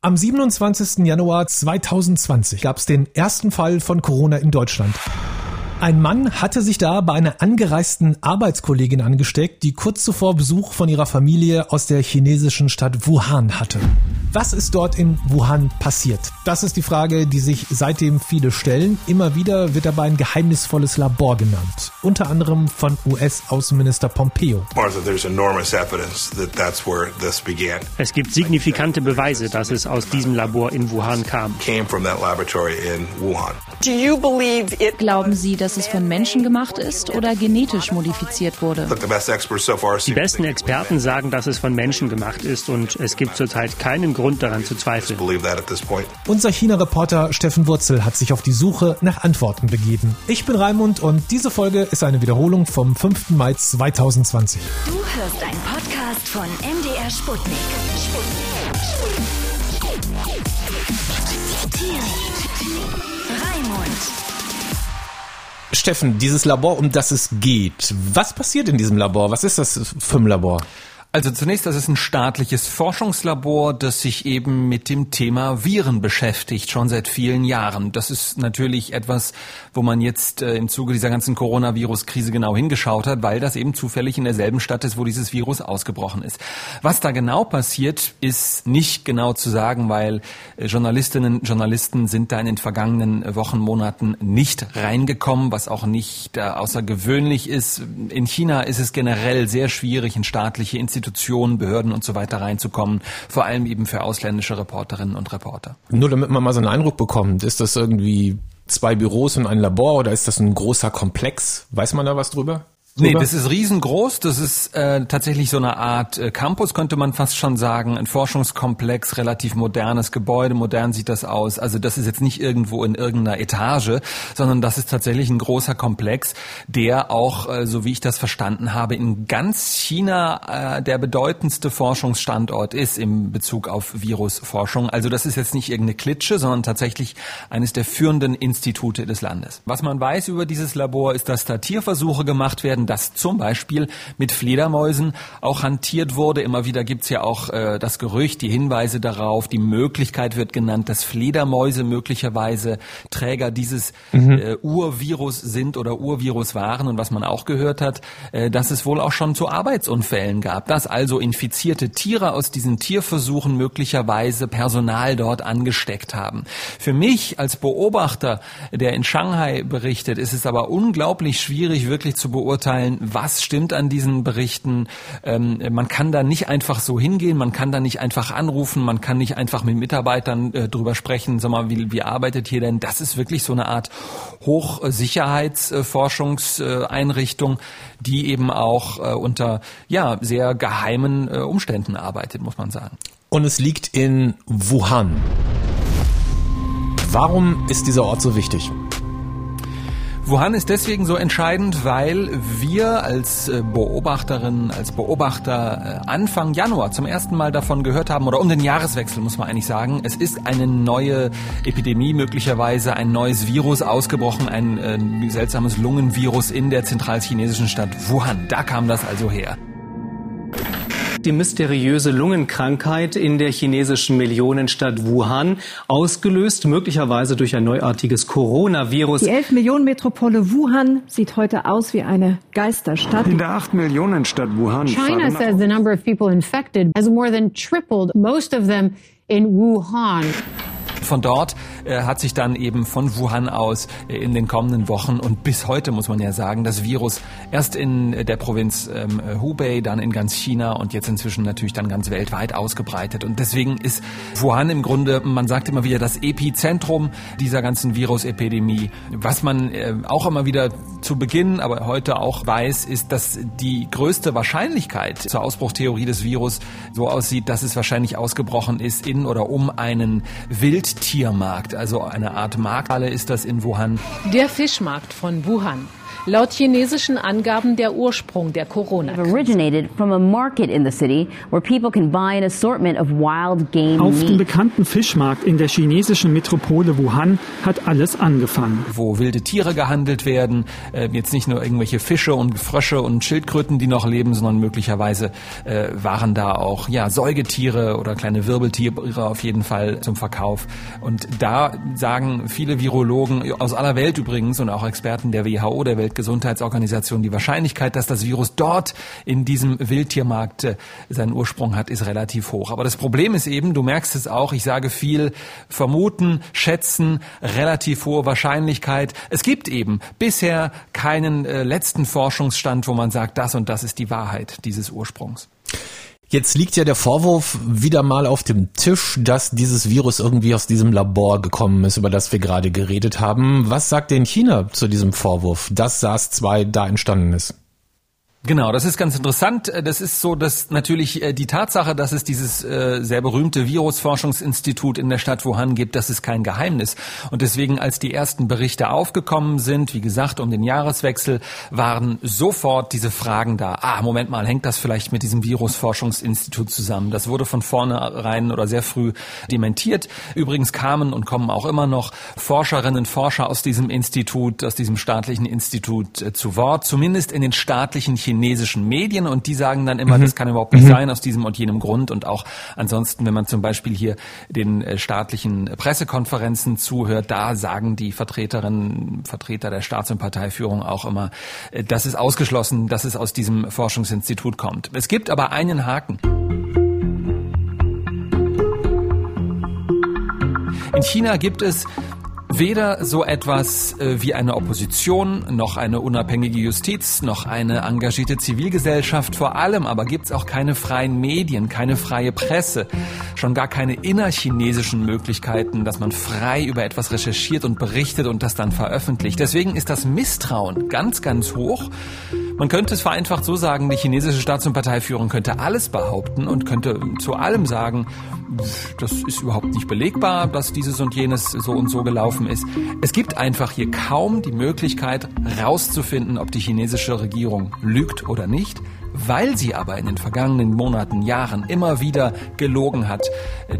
Am 27. Januar 2020 gab es den ersten Fall von Corona in Deutschland. Ein Mann hatte sich da bei einer angereisten Arbeitskollegin angesteckt, die kurz zuvor Besuch von ihrer Familie aus der chinesischen Stadt Wuhan hatte. Was ist dort in Wuhan passiert? Das ist die Frage, die sich seitdem viele stellen. Immer wieder wird dabei ein geheimnisvolles Labor genannt. Unter anderem von US-Außenminister Pompeo. Es gibt signifikante Beweise, dass es aus diesem Labor in Wuhan kam. Glauben Sie, dass es von Menschen gemacht ist oder genetisch modifiziert wurde? Die besten Experten sagen, dass es von Menschen gemacht ist und es gibt zurzeit keinen Grund daran zu zweifeln. Unser China-Reporter Steffen Wurzel hat sich auf die Suche nach Antworten begeben. Ich bin Raimund und diese Folge ist eine Wiederholung vom 5. Mai 2020. Du hörst einen Podcast von MDR Sputnik. Raimund. Steffen, dieses Labor, um das es geht, was passiert in diesem Labor? Was ist das für ein Labor? Also zunächst, das ist ein staatliches Forschungslabor, das sich eben mit dem Thema Viren beschäftigt, schon seit vielen Jahren. Das ist natürlich etwas, wo man jetzt äh, im Zuge dieser ganzen Coronavirus-Krise genau hingeschaut hat, weil das eben zufällig in derselben Stadt ist, wo dieses Virus ausgebrochen ist. Was da genau passiert, ist nicht genau zu sagen, weil äh, Journalistinnen und Journalisten sind da in den vergangenen Wochen, Monaten nicht reingekommen, was auch nicht äh, außergewöhnlich ist. In China ist es generell sehr schwierig, in staatliche Institutionen Institutionen, Behörden und so weiter reinzukommen, vor allem eben für ausländische Reporterinnen und Reporter. Nur damit man mal so einen Eindruck bekommt, ist das irgendwie zwei Büros und ein Labor oder ist das ein großer Komplex? Weiß man da was drüber? Nee, das ist riesengroß. Das ist äh, tatsächlich so eine Art äh, Campus, könnte man fast schon sagen. Ein Forschungskomplex, relativ modernes Gebäude. Modern sieht das aus. Also das ist jetzt nicht irgendwo in irgendeiner Etage, sondern das ist tatsächlich ein großer Komplex, der auch, äh, so wie ich das verstanden habe, in ganz China äh, der bedeutendste Forschungsstandort ist im Bezug auf Virusforschung. Also das ist jetzt nicht irgendeine Klitsche, sondern tatsächlich eines der führenden Institute des Landes. Was man weiß über dieses Labor ist, dass da Tierversuche gemacht werden dass zum Beispiel mit Fledermäusen auch hantiert wurde. Immer wieder gibt's ja auch äh, das Gerücht, die Hinweise darauf, die Möglichkeit wird genannt, dass Fledermäuse möglicherweise Träger dieses mhm. äh, Urvirus sind oder Urvirus waren. Und was man auch gehört hat, äh, dass es wohl auch schon zu Arbeitsunfällen gab, dass also infizierte Tiere aus diesen Tierversuchen möglicherweise Personal dort angesteckt haben. Für mich als Beobachter, der in Shanghai berichtet, ist es aber unglaublich schwierig, wirklich zu beurteilen, beurteilen, was stimmt an diesen Berichten. Ähm, man kann da nicht einfach so hingehen, man kann da nicht einfach anrufen, man kann nicht einfach mit Mitarbeitern äh, drüber sprechen, sag mal, wie, wie arbeitet hier denn? Das ist wirklich so eine Art Hochsicherheitsforschungseinrichtung, die eben auch äh, unter ja sehr geheimen äh, Umständen arbeitet, muss man sagen. Und es liegt in Wuhan. Warum ist dieser Ort so wichtig? Wuhan ist deswegen so entscheidend, weil wir als äh, Beobachterinnen, als Beobachter äh, Anfang Januar zum ersten Mal davon gehört haben, oder um den Jahreswechsel muss man eigentlich sagen, es ist eine neue Epidemie, möglicherweise ein neues Virus ausgebrochen, ein äh, seltsames Lungenvirus in der zentralchinesischen Stadt Wuhan. Da kam das also her die mysteriöse Lungenkrankheit in der chinesischen Millionenstadt Wuhan, ausgelöst möglicherweise durch ein neuartiges Coronavirus. Die 11 Millionen Metropole Wuhan sieht heute aus wie eine Geisterstadt. In der 8 Millionen Stadt Wuhan. China says the number of people infected has more than tripled, most of them in Wuhan. Von dort äh, hat sich dann eben von Wuhan aus äh, in den kommenden Wochen und bis heute muss man ja sagen, das Virus erst in der Provinz ähm, Hubei, dann in ganz China und jetzt inzwischen natürlich dann ganz weltweit ausgebreitet. Und deswegen ist Wuhan im Grunde, man sagt immer wieder, das Epizentrum dieser ganzen Virusepidemie. Was man äh, auch immer wieder zu Beginn, aber heute auch weiß, ist, dass die größte Wahrscheinlichkeit zur Ausbruchtheorie des Virus so aussieht, dass es wahrscheinlich ausgebrochen ist in oder um einen Wild Wildtiermarkt, also eine Art Markthalle ist das in Wuhan. Der Fischmarkt von Wuhan. Laut chinesischen Angaben der Ursprung der Corona. Auf dem bekannten Fischmarkt in der chinesischen Metropole Wuhan hat alles angefangen. Wo wilde Tiere gehandelt werden, äh, jetzt nicht nur irgendwelche Fische und Frösche und Schildkröten, die noch leben, sondern möglicherweise äh, waren da auch ja Säugetiere oder kleine Wirbeltiere auf jeden Fall zum Verkauf. Und da sagen viele Virologen aus aller Welt übrigens und auch Experten der WHO, der Weltgesundheitsorganisation, die Wahrscheinlichkeit, dass das Virus dort in diesem Wildtiermarkt äh, seinen Ursprung hat, ist relativ hoch. Aber das Problem ist eben, du merkst es auch, ich sage viel vermuten, schätzen, relativ hohe Wahrscheinlichkeit. Es gibt eben bisher keinen äh, letzten Forschungsstand, wo man sagt, das und das ist die Wahrheit dieses Ursprungs. Jetzt liegt ja der Vorwurf wieder mal auf dem Tisch, dass dieses Virus irgendwie aus diesem Labor gekommen ist, über das wir gerade geredet haben. Was sagt denn China zu diesem Vorwurf, dass SARS-2 da entstanden ist? Genau, das ist ganz interessant. Das ist so, dass natürlich äh, die Tatsache, dass es dieses äh, sehr berühmte Virusforschungsinstitut in der Stadt Wuhan gibt, das ist kein Geheimnis. Und deswegen, als die ersten Berichte aufgekommen sind, wie gesagt, um den Jahreswechsel, waren sofort diese Fragen da. Ah, Moment mal, hängt das vielleicht mit diesem Virusforschungsinstitut zusammen? Das wurde von vornherein oder sehr früh dementiert. Übrigens kamen und kommen auch immer noch Forscherinnen, Forscher aus diesem Institut, aus diesem staatlichen Institut äh, zu Wort, zumindest in den staatlichen chinesischen Medien und die sagen dann immer, mhm. das kann überhaupt nicht mhm. sein aus diesem und jenem Grund und auch ansonsten, wenn man zum Beispiel hier den äh, staatlichen Pressekonferenzen zuhört, da sagen die Vertreterinnen, Vertreter der Staats- und Parteiführung auch immer, äh, das ist ausgeschlossen, dass es aus diesem Forschungsinstitut kommt. Es gibt aber einen Haken. In China gibt es weder so etwas äh, wie eine Opposition, noch eine unabhängige Justiz, noch eine engagierte Zivilgesellschaft. Vor allem aber gibt's auch keine freien Medien, keine freie Presse, schon gar keine innerchinesischen Möglichkeiten, dass man frei über etwas recherchiert und berichtet und das dann veröffentlicht. Deswegen ist das Misstrauen ganz, ganz hoch. Man könnte es vereinfacht so sagen, die chinesische Staats- und Parteiführung könnte alles behaupten und könnte zu allem sagen, das ist überhaupt nicht belegbar, dass dieses und jenes so und so gelaufen ist. Es gibt einfach hier kaum die Möglichkeit rauszufinden, ob die chinesische Regierung lügt oder nicht. Weil sie aber in den vergangenen Monaten, Jahren immer wieder gelogen hat,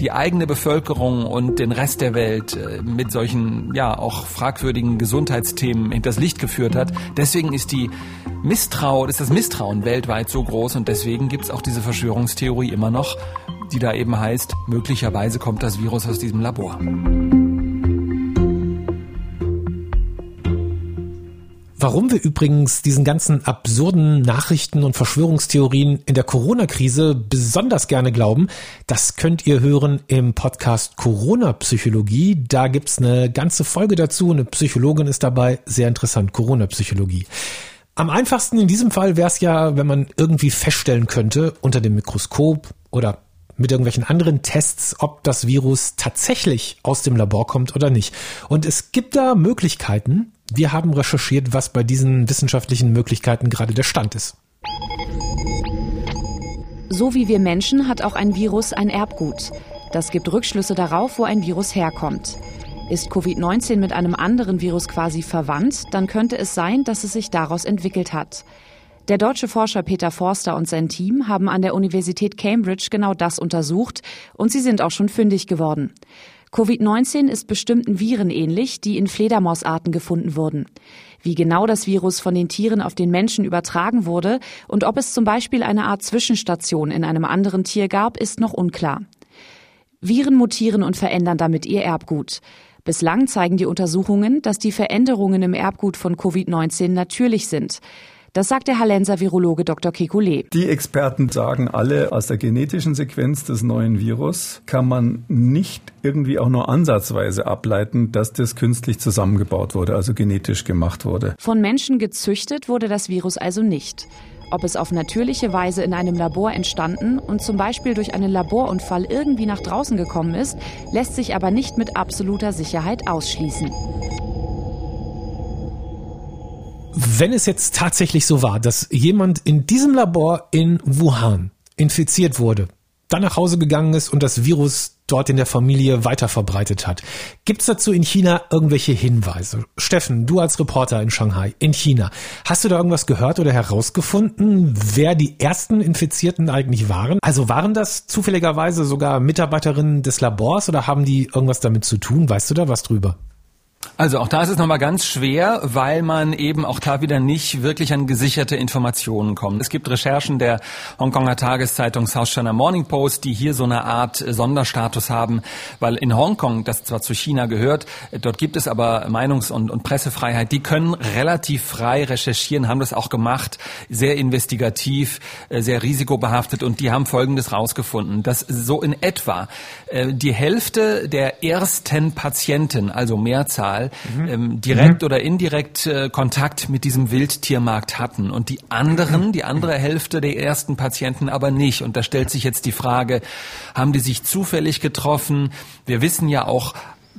die eigene Bevölkerung und den Rest der Welt äh, mit solchen, ja, auch fragwürdigen Gesundheitsthemen hinters Licht geführt hat. Deswegen ist die Misstrauen, ist das Misstrauen weltweit so groß und deswegen gibt es auch diese Verschwörungstheorie immer noch, die da eben heißt, möglicherweise kommt das Virus aus diesem Labor. Warum wir übrigens diesen ganzen absurden Nachrichten und Verschwörungstheorien in der Corona-Krise besonders gerne glauben, das könnt ihr hören im Podcast Corona-Psychologie. Da gibt's eine ganze Folge dazu. Eine Psychologin ist dabei. Sehr interessant, Corona-Psychologie. Am einfachsten in diesem Fall wäre es ja, wenn man irgendwie feststellen könnte unter dem Mikroskop oder mit irgendwelchen anderen Tests, ob das Virus tatsächlich aus dem Labor kommt oder nicht. Und es gibt da Möglichkeiten. Wir haben recherchiert, was bei diesen wissenschaftlichen Möglichkeiten gerade der Stand ist. So wie wir Menschen hat auch ein Virus ein Erbgut. Das gibt Rückschlüsse darauf, wo ein Virus herkommt. Ist Covid-19 mit einem anderen Virus quasi verwandt, dann könnte es sein, dass es sich daraus entwickelt hat. Der deutsche Forscher Peter Forster und sein Team haben an der Universität Cambridge genau das untersucht und sie sind auch schon fündig geworden. Covid-19 ist bestimmten Viren ähnlich, die in Fledermausarten gefunden wurden. Wie genau das Virus von den Tieren auf den Menschen übertragen wurde und ob es zum Beispiel eine Art Zwischenstation in einem anderen Tier gab, ist noch unklar. Viren mutieren und verändern damit ihr Erbgut. Bislang zeigen die Untersuchungen, dass die Veränderungen im Erbgut von Covid-19 natürlich sind. Das sagt der Hallenser Virologe Dr. Kekulé. Die Experten sagen alle, aus der genetischen Sequenz des neuen Virus kann man nicht irgendwie auch nur ansatzweise ableiten, dass das künstlich zusammengebaut wurde, also genetisch gemacht wurde. Von Menschen gezüchtet wurde das Virus also nicht. Ob es auf natürliche Weise in einem Labor entstanden und zum Beispiel durch einen Laborunfall irgendwie nach draußen gekommen ist, lässt sich aber nicht mit absoluter Sicherheit ausschließen. Wenn es jetzt tatsächlich so war, dass jemand in diesem Labor in Wuhan infiziert wurde, dann nach Hause gegangen ist und das Virus dort in der Familie weiter verbreitet hat. Gibt es dazu in China irgendwelche Hinweise? Steffen, du als Reporter in Shanghai, in China, hast du da irgendwas gehört oder herausgefunden, wer die ersten Infizierten eigentlich waren? Also waren das zufälligerweise sogar Mitarbeiterinnen des Labors oder haben die irgendwas damit zu tun? Weißt du da was drüber? Also auch da ist es nochmal ganz schwer, weil man eben auch da wieder nicht wirklich an gesicherte Informationen kommt. Es gibt Recherchen der Hongkonger Tageszeitung South China Morning Post, die hier so eine Art Sonderstatus haben, weil in Hongkong, das zwar zu China gehört, dort gibt es aber Meinungs- und, und Pressefreiheit, die können relativ frei recherchieren, haben das auch gemacht, sehr investigativ, äh, sehr risikobehaftet und die haben Folgendes rausgefunden, dass so in etwa äh, die Hälfte der ersten Patienten, also Mehrzahl, mhm. ähm, direkt mhm. oder indirekt äh, Kontakt mit diesem Wildtiermarkt hatten und die anderen, die andere Hälfte der ersten Patienten aber nicht. Und da stellt sich jetzt die Frage, haben die sich zufällig getroffen? Wir wissen ja auch,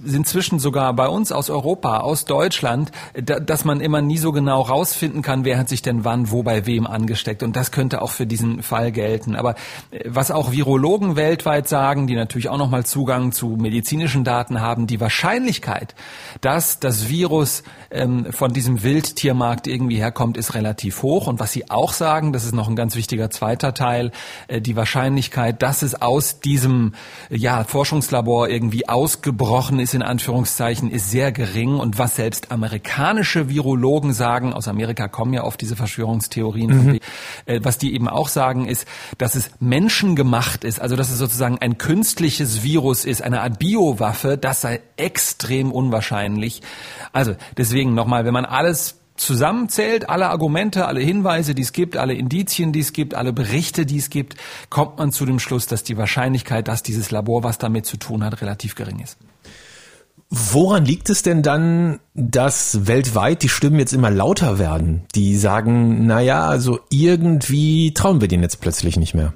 inzwischen sogar bei uns aus Europa, aus Deutschland, da, dass man immer nie so genau rausfinden kann, wer hat sich denn wann wo bei wem angesteckt. Und das könnte auch für diesen Fall gelten. Aber äh, was auch Virologen weltweit sagen, die natürlich auch nochmal Zugang zu medizinischen Daten haben, die Wahrscheinlichkeit, dass das Virus ähm, von diesem Wildtiermarkt irgendwie herkommt, ist relativ hoch. Und was sie auch sagen, das ist noch ein ganz wichtiger zweiter Teil, äh, die Wahrscheinlichkeit, dass es aus diesem ja, Forschungslabor irgendwie ausgebrochen ist, ist in Anführungszeichen ist sehr gering und was selbst amerikanische Virologen sagen, aus Amerika kommen ja oft diese Verschwörungstheorien, mhm. äh, was die eben auch sagen, ist, dass es menschengemacht ist, also dass es sozusagen ein künstliches Virus ist, eine Art Biowaffe, das sei extrem unwahrscheinlich. Also deswegen nochmal, wenn man alles zusammenzählt, alle Argumente, alle Hinweise, die es gibt, alle Indizien, die es gibt, alle Berichte, die es gibt, kommt man zu dem Schluss, dass die Wahrscheinlichkeit, dass dieses Labor was damit zu tun hat, relativ gering ist. Woran liegt es denn dann, dass weltweit die Stimmen jetzt immer lauter werden? Die sagen, na ja, also irgendwie trauen wir denen jetzt plötzlich nicht mehr.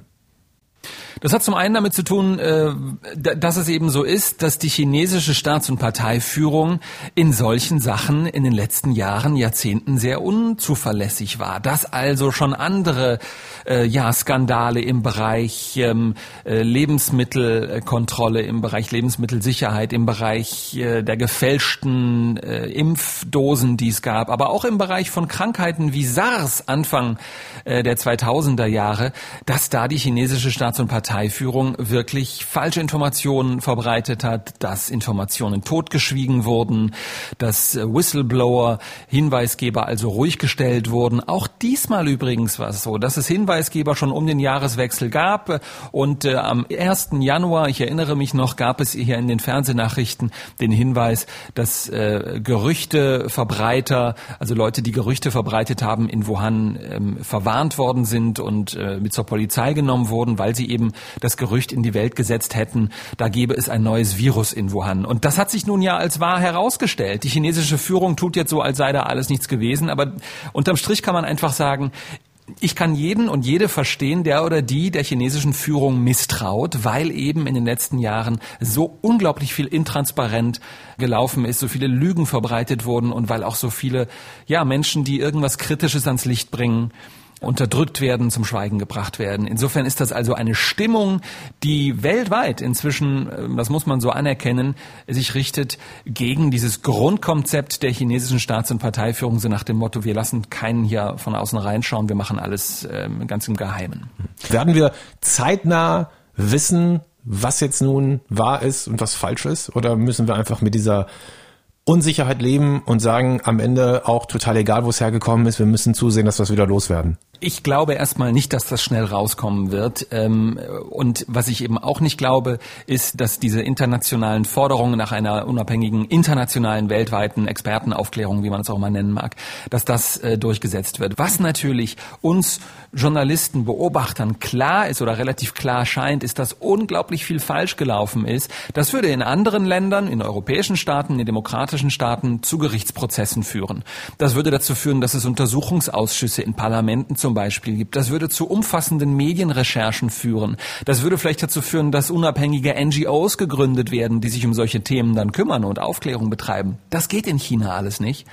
Das hat zum einen damit zu tun, äh, dass es eben so ist, dass die chinesische Staats- und Parteiführung in solchen Sachen in den letzten Jahren, Jahrzehnten sehr unzuverlässig war. Dass also schon andere äh, ja, Skandale im Bereich ähm, äh, Lebensmittelkontrolle, im Bereich Lebensmittelsicherheit, im Bereich der gefälschten Impfdosen, die es gab, aber auch im Bereich von Krankheiten wie SARS Anfang der 2000er Jahre, dass da die chinesische Staats- und Partei Parteiführung wirklich falsche Informationen verbreitet hat, dass Informationen totgeschwiegen wurden, dass äh, Whistleblower, Hinweisgeber also ruhig gestellt wurden. Auch diesmal übrigens war es so, dass es Hinweisgeber schon um den Jahreswechsel gab und äh, am 1. Januar, ich erinnere mich noch, gab es hier in den Fernsehnachrichten den Hinweis, dass äh, Gerüchteverbreiter, also Leute, die Gerüchte verbreitet haben, in Wuhan ähm, verwarnt worden sind und äh, mit zur Polizei genommen wurden, weil sie eben das Gerücht in die Welt gesetzt hätten, da gebe es ein neues Virus in Wuhan. Und das hat sich nun ja als wahr herausgestellt. Die chinesische Führung tut jetzt so, als sei da alles nichts gewesen. Aber unterm Strich kann man einfach sagen, ich kann jeden und jede verstehen, der oder die der chinesischen Führung misstraut, weil eben in den letzten Jahren so unglaublich viel intransparent gelaufen ist, so viele Lügen verbreitet wurden und weil auch so viele ja Menschen, die irgendwas Kritisches ans Licht bringen, unterdrückt werden, zum Schweigen gebracht werden. Insofern ist das also eine Stimmung, die weltweit inzwischen, äh, das muss man so anerkennen, sich richtet gegen dieses Grundkonzept der chinesischen Staats- und Parteiführung, so nach dem Motto, wir lassen keinen hier von außen reinschauen, wir machen alles ähm, ganz im Geheimen. Werden wir zeitnah wissen, was jetzt nun wahr ist und was falsch ist? Oder müssen wir einfach mit dieser Unsicherheit leben und sagen am Ende auch total egal, wo es hergekommen ist, wir müssen zusehen, dass wir es wieder loswerden? Ich glaube erstmal nicht, dass das schnell rauskommen wird. Ähm, und was ich eben auch nicht glaube, ist, dass diese internationalen Forderungen nach einer unabhängigen, internationalen, weltweiten Expertenaufklärung, wie man es auch mal nennen mag, dass das äh, durchgesetzt wird. Was natürlich uns Journalisten, Beobachtern klar ist oder relativ klar scheint, ist, dass unglaublich viel falsch gelaufen ist. Das würde in anderen Ländern, in europäischen Staaten, in demokratischen Staaten zu Gerichtsprozessen führen. Das würde dazu führen, dass es Untersuchungsausschüsse in Parlamenten zum Beispiel gibt. Das würde zu umfassenden Medienrecherchen führen. Das würde vielleicht dazu führen, dass unabhängige NGOs gegründet werden, die sich um solche Themen dann kümmern und Aufklärung betreiben. Das geht in China alles nicht.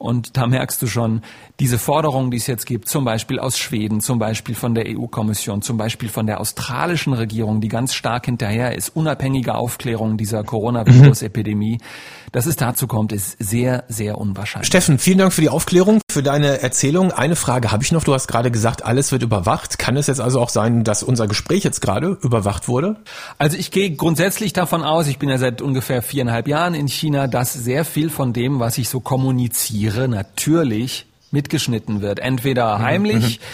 Und da merkst du schon, diese Forderungen, die es jetzt gibt, zum Beispiel aus Schweden, zum Beispiel von der EU-Kommission, zum Beispiel von der australischen Regierung, die ganz stark hinterher ist, unabhängige Aufklärung dieser Coronavirus-Epidemie, dass es dazu kommt, ist sehr, sehr unwahrscheinlich. Steffen, vielen Dank für die Aufklärung, für deine Erzählung. Eine Frage habe ich noch. Du hast gerade gesagt, alles wird überwacht. Kann es jetzt also auch sein, dass unser Gespräch jetzt gerade überwacht wurde? Also ich gehe grundsätzlich davon aus, ich bin ja seit ungefähr viereinhalb Jahren in China, dass sehr viel von dem, was ich so kommuniziere, natürlich mitgeschnitten wird. Entweder mhm. heimlich, mhm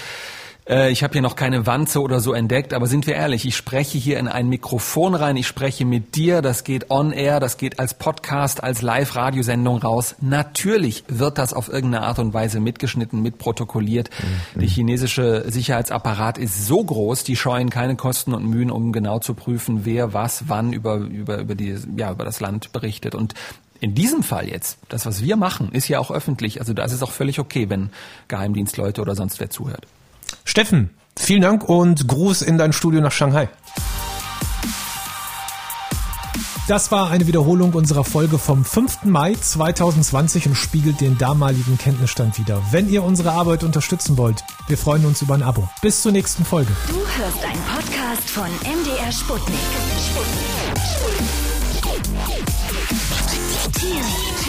äh, ich habe hier noch keine Wanze oder so entdeckt, aber sind wir ehrlich, ich spreche hier in ein Mikrofon rein, ich spreche mit dir, das geht on air, das geht als Podcast, als Live-Radiosendung raus. Natürlich wird das auf irgendeine Art und Weise mitgeschnitten, mitprotokolliert. Mhm. Der chinesische Sicherheitsapparat ist so groß, die scheuen keine Kosten und Mühen, um genau zu prüfen, wer was wann über, über, über, die, ja, über das Land berichtet. Und in diesem Fall jetzt, das, was wir machen, ist ja auch öffentlich. Also da ist es auch völlig okay, wenn Geheimdienstleute oder sonst wer zuhört. Steffen, vielen Dank und Gruß in dein Studio nach Shanghai. Das war eine Wiederholung unserer Folge vom 5. Mai 2020 und spiegelt den damaligen Kenntnisstand wider. Wenn ihr unsere Arbeit unterstützen wollt, wir freuen uns über ein Abo. Bis zur nächsten Folge. Du hörst einen Podcast von MDR Sputnik. Sputnik. Dear.